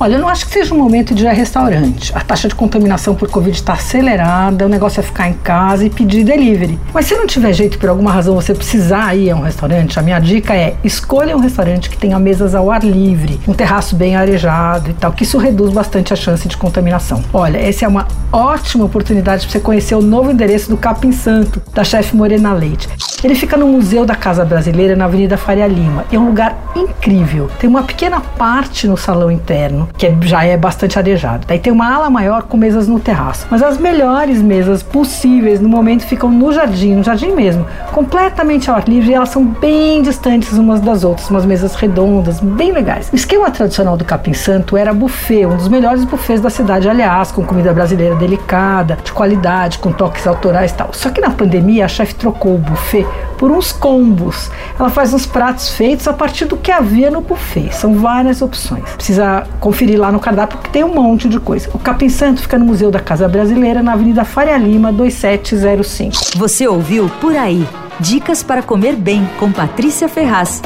Olha, eu não acho que seja um momento de ir a restaurante. A taxa de contaminação por Covid está acelerada, o negócio é ficar em casa e pedir delivery. Mas se não tiver jeito, por alguma razão, você precisar ir a um restaurante, a minha dica é escolha um restaurante que tenha mesas ao ar livre, um terraço bem arejado e tal, que isso reduz bastante a chance de contaminação. Olha, essa é uma ótima oportunidade para você conhecer o novo endereço do Capim Santo, da chefe Morena Leite. Ele fica no Museu da Casa Brasileira, na Avenida Faria Lima. É um lugar incrível. Tem uma pequena parte no salão interno, que é, já é bastante arejado. Daí tem uma ala maior com mesas no terraço. Mas as melhores mesas possíveis no momento ficam no jardim, no jardim mesmo, completamente ao ar livre e elas são bem distantes umas das outras, umas mesas redondas, bem legais. O esquema tradicional do Capim Santo era buffet, um dos melhores buffets da cidade, aliás, com comida brasileira delicada, de qualidade, com toques autorais e tal. Só que na pandemia a chefe trocou o buffet por uns combos. Ela faz uns pratos feitos a partir do que havia no buffet. São várias opções. Precisa conferir lá no cardápio porque tem um monte de coisa. O Capim Santo fica no Museu da Casa Brasileira, na Avenida Faria Lima, 2705. Você ouviu Por Aí. Dicas para comer bem com Patrícia Ferraz.